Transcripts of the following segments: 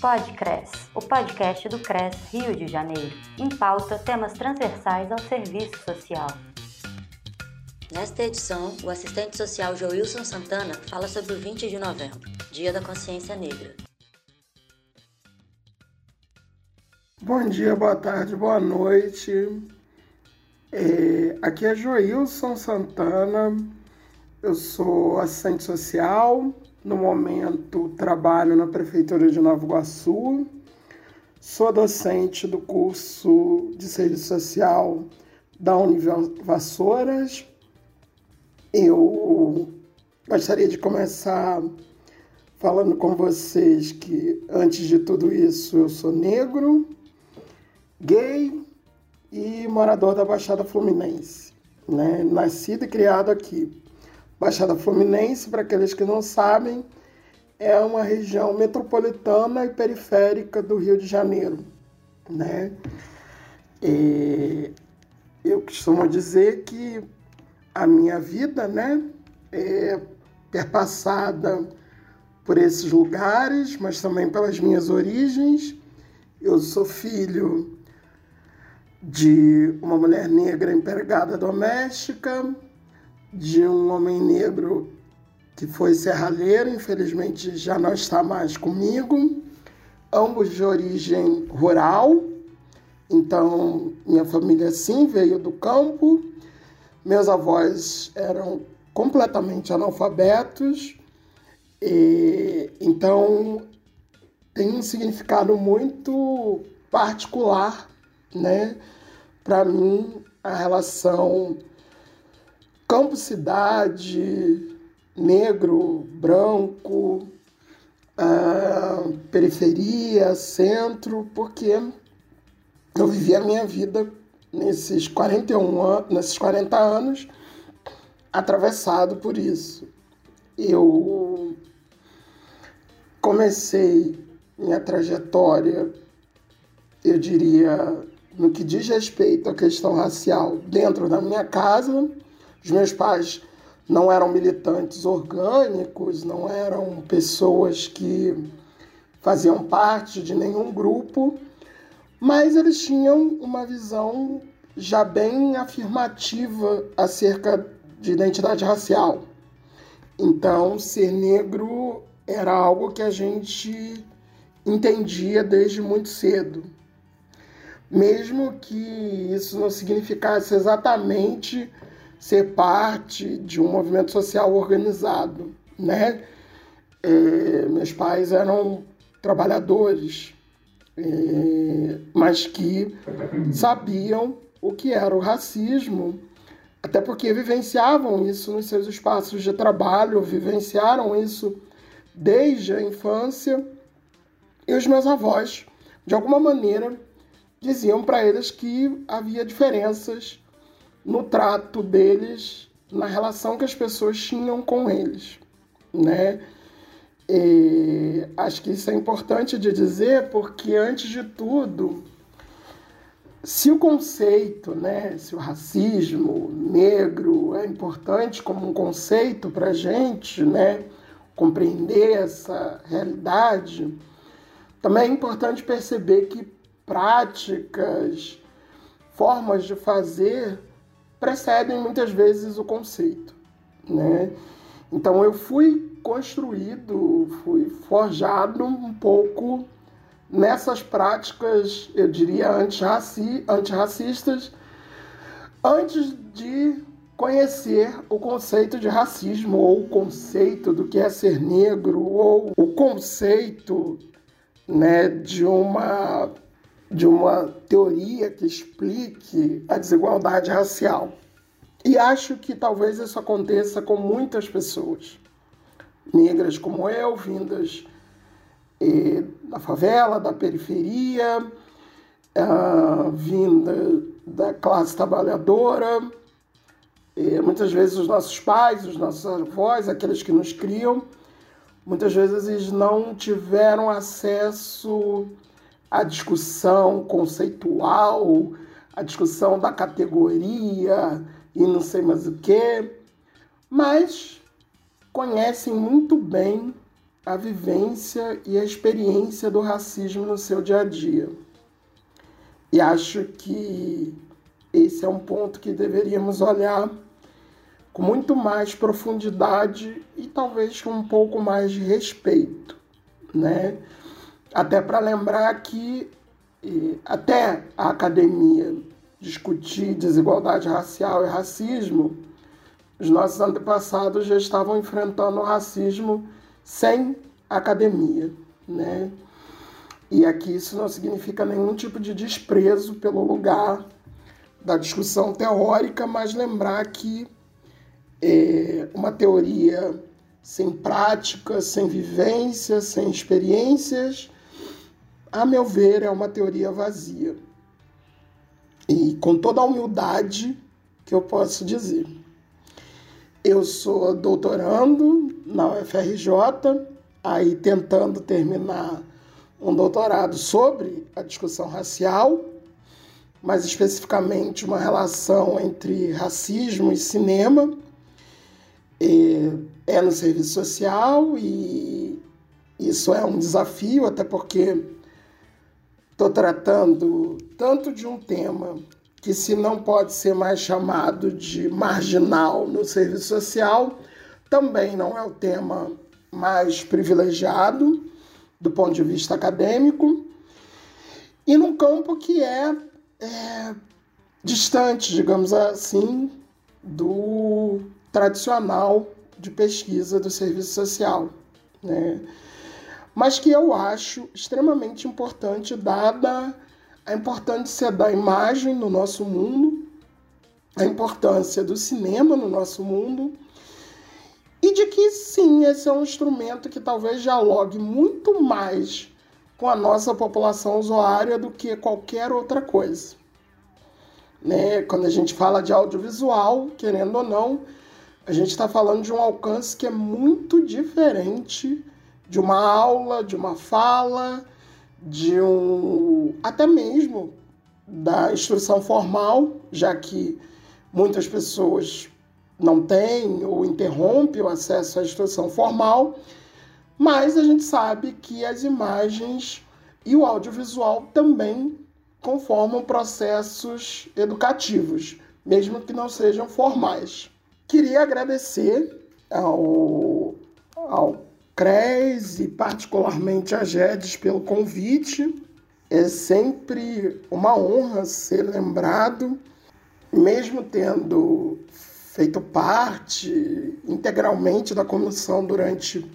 Podcres, o podcast do CRES Rio de Janeiro, em pauta temas transversais ao serviço social. Nesta edição, o assistente social Joilson Santana fala sobre o 20 de novembro, Dia da Consciência Negra. Bom dia, boa tarde, boa noite. É, aqui é Joilson Santana, eu sou assistente social, no momento trabalho na Prefeitura de Nova Iguaçu, sou docente do curso de Serviço Social da Univassouras. Eu gostaria de começar falando com vocês que, antes de tudo isso, eu sou negro, gay e morador da Baixada Fluminense, né? nascido e criado aqui. Baixada Fluminense, para aqueles que não sabem, é uma região metropolitana e periférica do Rio de Janeiro, né? E eu costumo dizer que a minha vida, né, é perpassada por esses lugares, mas também pelas minhas origens. Eu sou filho de uma mulher negra empregada doméstica, de um homem negro que foi serralheiro, infelizmente já não está mais comigo, ambos de origem rural. Então, minha família sim veio do campo. Meus avós eram completamente analfabetos. E, então, tem um significado muito particular, né? Para mim, a relação campo-cidade, negro, branco, uh, periferia, centro, porque eu vivi a minha vida nesses 41 anos, nesses 40 anos atravessado por isso. Eu comecei minha trajetória, eu diria, no que diz respeito à questão racial, dentro da minha casa, os meus pais não eram militantes orgânicos, não eram pessoas que faziam parte de nenhum grupo, mas eles tinham uma visão já bem afirmativa acerca de identidade racial. Então, ser negro era algo que a gente entendia desde muito cedo. Mesmo que isso não significasse exatamente ser parte de um movimento social organizado, né? É, meus pais eram trabalhadores, é, mas que sabiam o que era o racismo, até porque vivenciavam isso nos seus espaços de trabalho, vivenciaram isso desde a infância. E os meus avós, de alguma maneira, diziam para eles que havia diferenças no trato deles, na relação que as pessoas tinham com eles, né? E acho que isso é importante de dizer porque antes de tudo, se o conceito, né, se o racismo negro é importante como um conceito para a gente, né, compreender essa realidade, também é importante perceber que práticas, formas de fazer precedem muitas vezes o conceito, né? Então eu fui construído, fui forjado um pouco nessas práticas, eu diria, antirraci antirracistas, antes de conhecer o conceito de racismo, ou o conceito do que é ser negro, ou o conceito né, de uma de uma teoria que explique a desigualdade racial. E acho que talvez isso aconteça com muitas pessoas, negras como eu, vindas eh, da favela, da periferia, ah, vinda da classe trabalhadora. Eh, muitas vezes os nossos pais, os nossos avós, aqueles que nos criam, muitas vezes eles não tiveram acesso a discussão conceitual, a discussão da categoria e não sei mais o que, mas conhecem muito bem a vivência e a experiência do racismo no seu dia a dia. E acho que esse é um ponto que deveríamos olhar com muito mais profundidade e talvez com um pouco mais de respeito, né? Até para lembrar que até a academia discutir desigualdade racial e racismo, os nossos antepassados já estavam enfrentando o racismo sem academia, né? E aqui isso não significa nenhum tipo de desprezo pelo lugar da discussão teórica, mas lembrar que é, uma teoria sem prática, sem vivência, sem experiências, a meu ver, é uma teoria vazia. E com toda a humildade que eu posso dizer. Eu sou doutorando na UFRJ, aí tentando terminar um doutorado sobre a discussão racial, mais especificamente uma relação entre racismo e cinema. É no serviço social e isso é um desafio, até porque estou tratando tanto de um tema que se não pode ser mais chamado de marginal no serviço social, também não é o tema mais privilegiado do ponto de vista acadêmico, e num campo que é, é distante, digamos assim, do tradicional de pesquisa do serviço social, né? Mas que eu acho extremamente importante, dada a importância da imagem no nosso mundo, a importância do cinema no nosso mundo, e de que sim, esse é um instrumento que talvez dialogue muito mais com a nossa população usuária do que qualquer outra coisa. Né? Quando a gente fala de audiovisual, querendo ou não, a gente está falando de um alcance que é muito diferente de uma aula, de uma fala, de um até mesmo da instrução formal, já que muitas pessoas não têm ou interrompem o acesso à instrução formal, mas a gente sabe que as imagens e o audiovisual também conformam processos educativos, mesmo que não sejam formais. Queria agradecer ao, ao CRES e particularmente a GEDES pelo convite. É sempre uma honra ser lembrado, mesmo tendo feito parte integralmente da comissão durante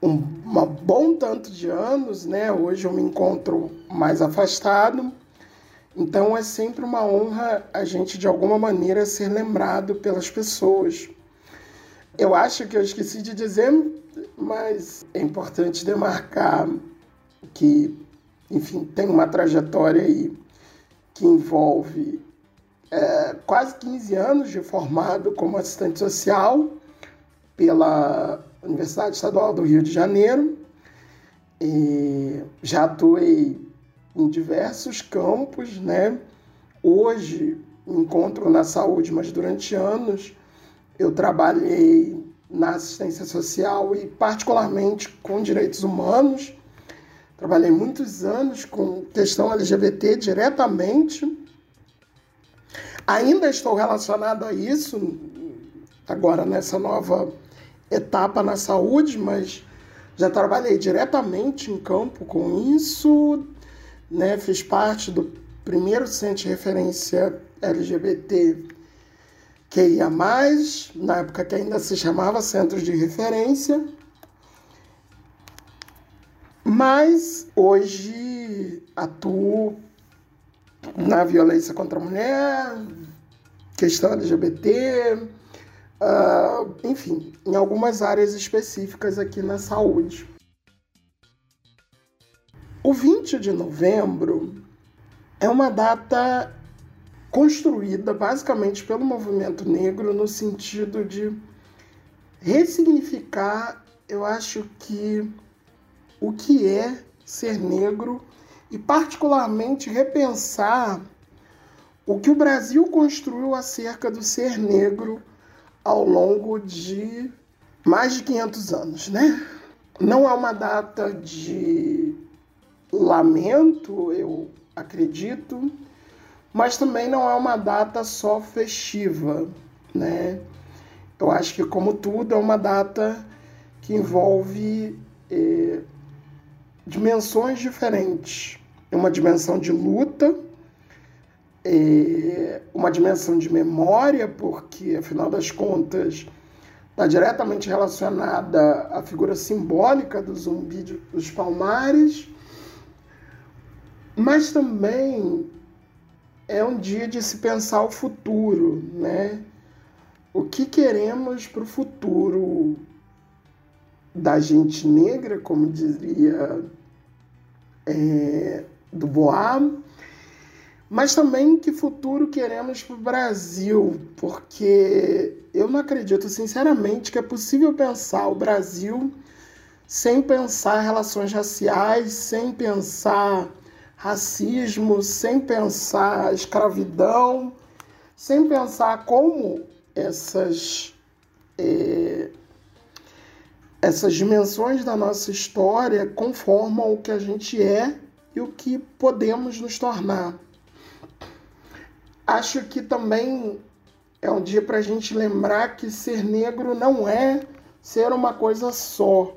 um, um bom tanto de anos, né? Hoje eu me encontro mais afastado. Então é sempre uma honra a gente de alguma maneira ser lembrado pelas pessoas. Eu acho que eu esqueci de dizer mas é importante demarcar que, enfim, tem uma trajetória aí que envolve é, quase 15 anos de formado como assistente social pela Universidade Estadual do Rio de Janeiro. E já atuei em diversos campos, né? Hoje me encontro na saúde, mas durante anos eu trabalhei na assistência social e, particularmente, com direitos humanos. Trabalhei muitos anos com questão LGBT diretamente. Ainda estou relacionado a isso, agora nessa nova etapa na saúde, mas já trabalhei diretamente em campo com isso, né? fiz parte do primeiro centro de referência LGBT que ia mais, na época que ainda se chamava Centros de Referência. Mas hoje atuo na violência contra a mulher, questão LGBT, uh, ah, enfim, em algumas áreas específicas aqui na saúde. O 20 de novembro é uma data construída basicamente pelo movimento negro no sentido de ressignificar, eu acho que o que é ser negro e particularmente repensar o que o Brasil construiu acerca do ser negro ao longo de mais de 500 anos, né? não é uma data de lamento, eu acredito, mas também não é uma data só festiva, né? Eu acho que, como tudo, é uma data que envolve eh, dimensões diferentes. Uma dimensão de luta, eh, uma dimensão de memória, porque, afinal das contas, está diretamente relacionada à figura simbólica do zumbi dos palmares, mas também é um dia de se pensar o futuro, né? O que queremos para o futuro da gente negra, como diria é, do Boab, mas também que futuro queremos para o Brasil, porque eu não acredito sinceramente que é possível pensar o Brasil sem pensar relações raciais, sem pensar racismo, sem pensar escravidão, sem pensar como essas, é, essas dimensões da nossa história conformam o que a gente é e o que podemos nos tornar. Acho que também é um dia para a gente lembrar que ser negro não é ser uma coisa só.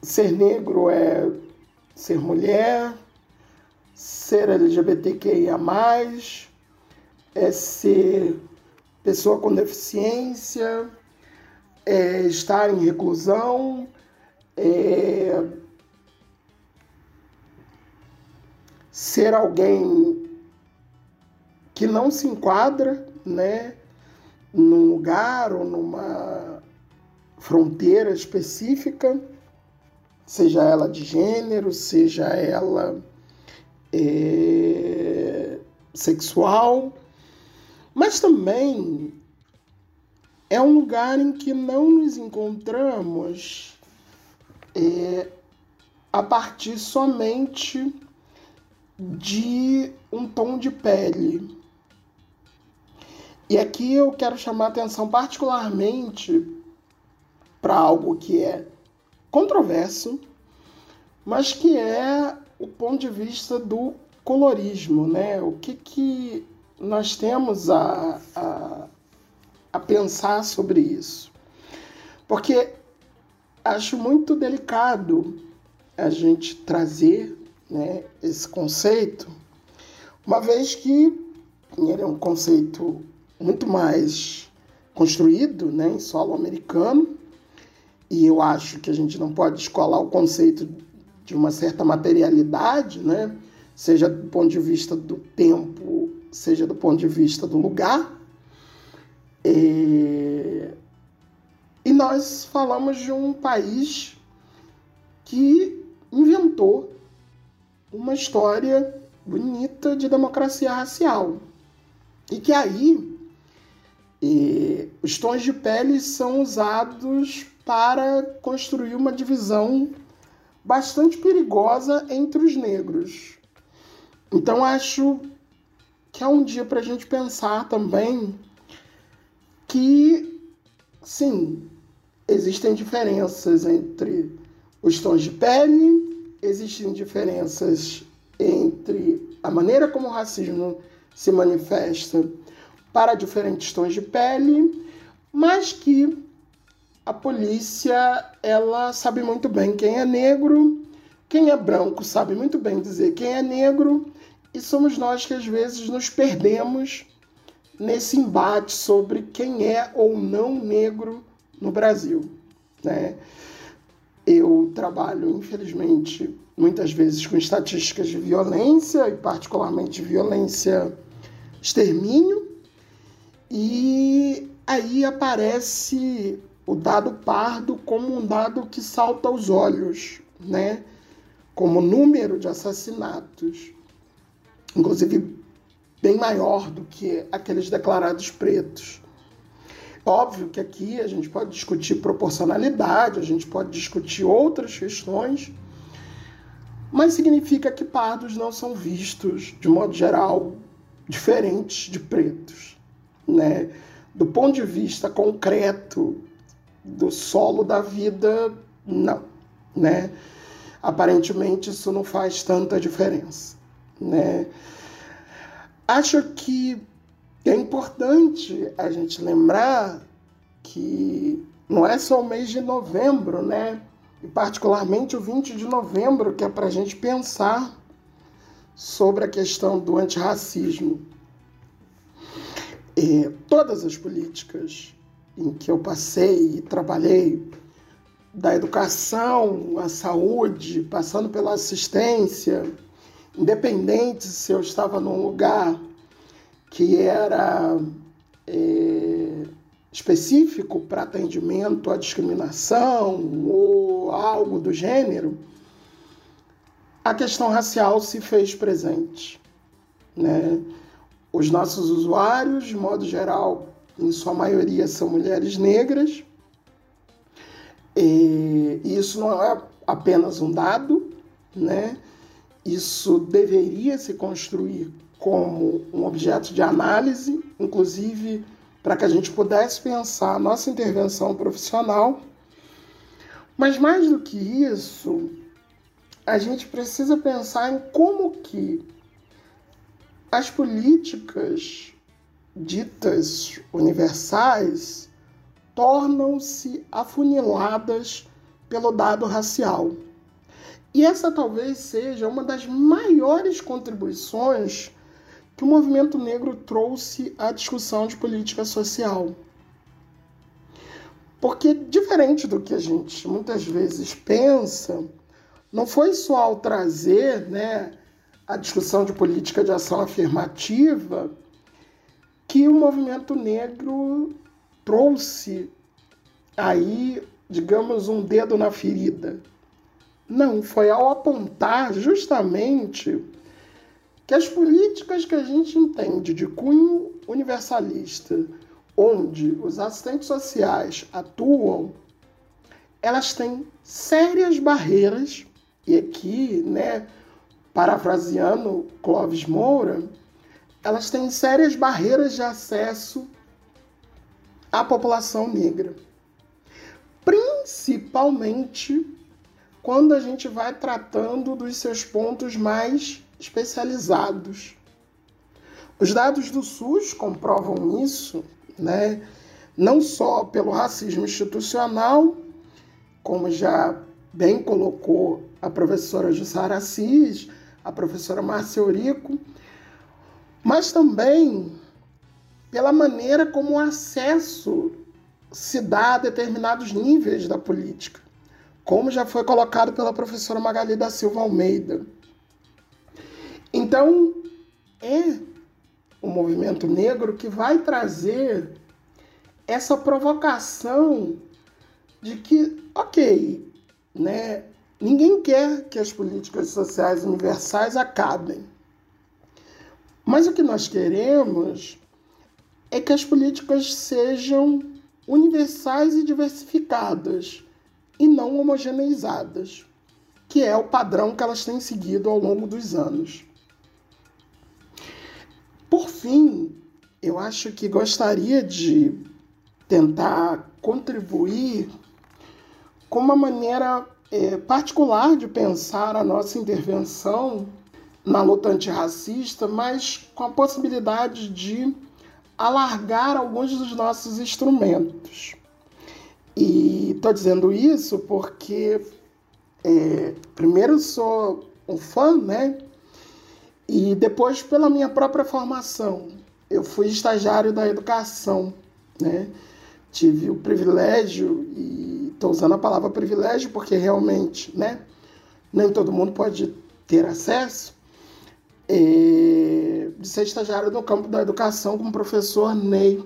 Ser negro é ser mulher, ser LGBTQIA, é ser pessoa com deficiência, é estar em reclusão, é ser alguém que não se enquadra, né, num lugar ou numa fronteira específica, seja ela de gênero, seja ela é, sexual, mas também é um lugar em que não nos encontramos é, a partir somente de um tom de pele. E aqui eu quero chamar atenção particularmente para algo que é controverso, mas que é o ponto de vista do colorismo, né? O que, que nós temos a, a, a pensar sobre isso? Porque acho muito delicado a gente trazer né, esse conceito, uma vez que ele é um conceito muito mais construído né, em solo americano, e eu acho que a gente não pode escolar o conceito de uma certa materialidade, né, seja do ponto de vista do tempo, seja do ponto de vista do lugar. E, e nós falamos de um país que inventou uma história bonita de democracia racial. E que aí e os tons de pele são usados para construir uma divisão bastante perigosa entre os negros. Então acho que é um dia para a gente pensar também que, sim, existem diferenças entre os tons de pele, existem diferenças entre a maneira como o racismo se manifesta para diferentes tons de pele, mas que a polícia ela sabe muito bem quem é negro, quem é branco sabe muito bem dizer quem é negro, e somos nós que às vezes nos perdemos nesse embate sobre quem é ou não negro no Brasil. Né? Eu trabalho, infelizmente, muitas vezes com estatísticas de violência, e particularmente violência extermínio, e aí aparece o dado pardo como um dado que salta aos olhos, né? Como número de assassinatos, inclusive bem maior do que aqueles declarados pretos. Óbvio que aqui a gente pode discutir proporcionalidade, a gente pode discutir outras questões, mas significa que pardos não são vistos, de modo geral, diferentes de pretos né? Do ponto de vista concreto do solo da vida, não. né? Aparentemente isso não faz tanta diferença, né? Acho que é importante a gente lembrar que não é só o mês de novembro, né? E particularmente o 20 de novembro, que é para a gente pensar sobre a questão do antirracismo. E todas as políticas em que eu passei e trabalhei, da educação à saúde, passando pela assistência, independente se eu estava num lugar que era é, específico para atendimento à discriminação ou algo do gênero, a questão racial se fez presente. Né? Os nossos usuários, de modo geral, em sua maioria são mulheres negras, e isso não é apenas um dado, né? Isso deveria se construir como um objeto de análise, inclusive para que a gente pudesse pensar a nossa intervenção profissional. Mas mais do que isso, a gente precisa pensar em como que as políticas ditas universais tornam-se afuniladas pelo dado racial. E essa talvez seja uma das maiores contribuições que o movimento negro trouxe à discussão de política social. Porque, diferente do que a gente muitas vezes pensa, não foi só ao trazer né, a discussão de política de ação afirmativa que o movimento negro trouxe aí, digamos, um dedo na ferida. Não, foi ao apontar justamente que as políticas que a gente entende de cunho universalista, onde os assistentes sociais atuam, elas têm sérias barreiras, e aqui, né, parafraseando Clóvis Moura, elas têm sérias barreiras de acesso a população negra. Principalmente quando a gente vai tratando dos seus pontos mais especializados. Os dados do SUS comprovam isso, né? não só pelo racismo institucional, como já bem colocou a professora Jussara Assis, a professora Márcia Eurico, mas também pela maneira como o acesso se dá a determinados níveis da política, como já foi colocado pela professora Magali da Silva Almeida. Então, é o movimento negro que vai trazer essa provocação de que, ok, né, ninguém quer que as políticas sociais universais acabem. Mas o que nós queremos é que as políticas sejam universais e diversificadas e não homogeneizadas, que é o padrão que elas têm seguido ao longo dos anos. Por fim, eu acho que gostaria de tentar contribuir com uma maneira é, particular de pensar a nossa intervenção na luta antirracista, mas com a possibilidade de alargar alguns dos nossos instrumentos. E estou dizendo isso porque, é, primeiro, sou um fã, né? E depois, pela minha própria formação, eu fui estagiário da educação, né? Tive o privilégio, e estou usando a palavra privilégio porque realmente, né? Nem todo mundo pode ter acesso, é, de ser estagiário no campo da educação com o professor Ney.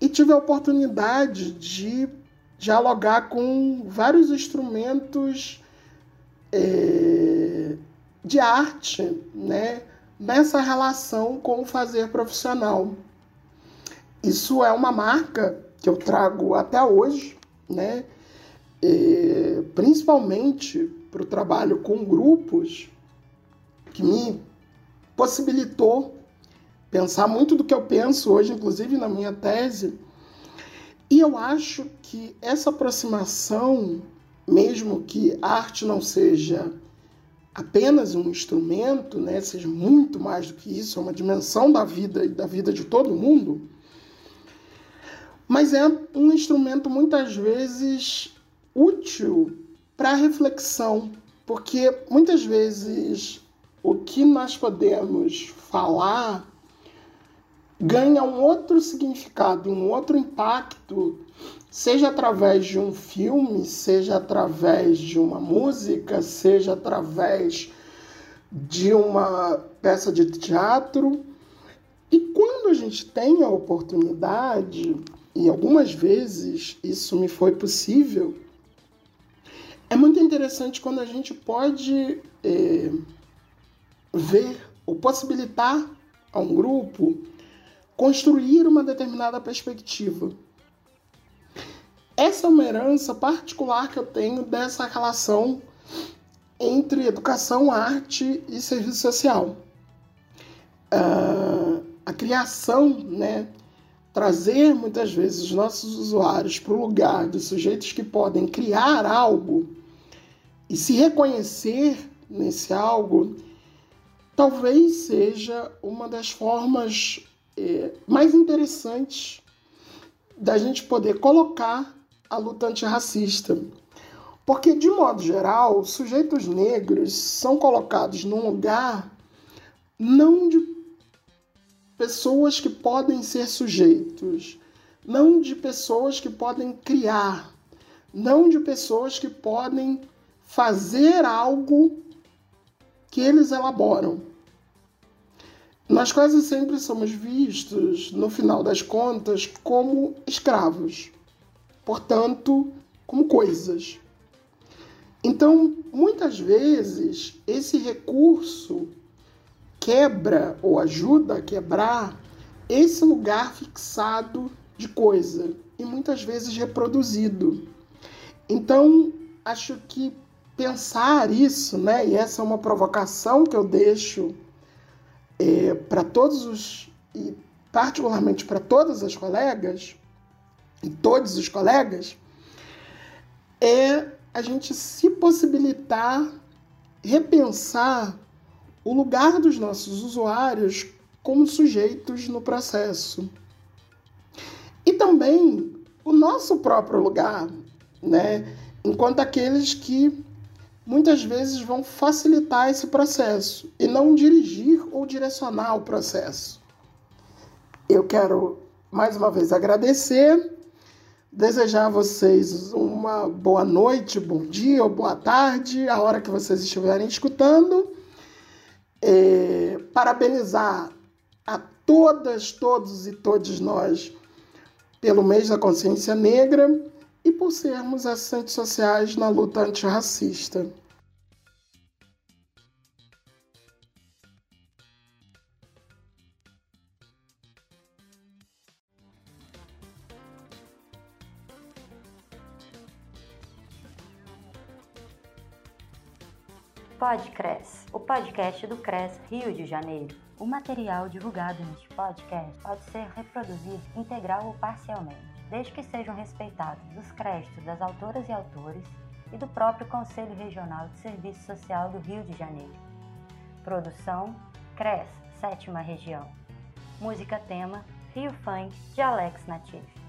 E tive a oportunidade de dialogar com vários instrumentos é, de arte, né, nessa relação com o fazer profissional. Isso é uma marca que eu trago até hoje, né, é, principalmente para o trabalho com grupos que me possibilitou pensar muito do que eu penso hoje, inclusive na minha tese. E eu acho que essa aproximação mesmo que a arte não seja apenas um instrumento, né, seja muito mais do que isso, é uma dimensão da vida e da vida de todo mundo, mas é um instrumento muitas vezes útil para reflexão, porque muitas vezes o que nós podemos falar ganha um outro significado, um outro impacto, seja através de um filme, seja através de uma música, seja através de uma peça de teatro. E quando a gente tem a oportunidade, e algumas vezes isso me foi possível, é muito interessante quando a gente pode é, ver ou possibilitar a um grupo construir uma determinada perspectiva. Essa é uma herança particular que eu tenho dessa relação entre educação, arte e serviço social. Uh, a criação, né, trazer muitas vezes os nossos usuários para o lugar de sujeitos que podem criar algo e se reconhecer nesse algo, talvez seja uma das formas é, mais interessantes da gente poder colocar a luta antirracista. Porque, de modo geral, sujeitos negros são colocados num lugar não de pessoas que podem ser sujeitos, não de pessoas que podem criar, não de pessoas que podem fazer algo que eles elaboram. Nós quase sempre somos vistos, no final das contas, como escravos, portanto, como coisas. Então, muitas vezes, esse recurso quebra ou ajuda a quebrar esse lugar fixado de coisa e muitas vezes reproduzido. Então, acho que pensar isso, né, e essa é uma provocação que eu deixo é, para todos os, e particularmente para todas as colegas, e todos os colegas, é a gente se possibilitar repensar o lugar dos nossos usuários como sujeitos no processo. E também o nosso próprio lugar, né? enquanto aqueles que muitas vezes vão facilitar esse processo e não dirigir ou direcionar o processo. Eu quero mais uma vez agradecer, desejar a vocês uma boa noite, bom dia ou boa tarde, a hora que vocês estiverem escutando. É, parabenizar a todas, todos e todos nós pelo mês da consciência negra e por sermos assistentes sociais na luta antirracista. Podcres, o podcast do CRES Rio de Janeiro. O material divulgado neste podcast pode ser reproduzido integral ou parcialmente, desde que sejam respeitados os créditos das autoras e autores e do próprio Conselho Regional de Serviço Social do Rio de Janeiro. Produção CRES, sétima região. Música tema Rio Funk de Alex Natif.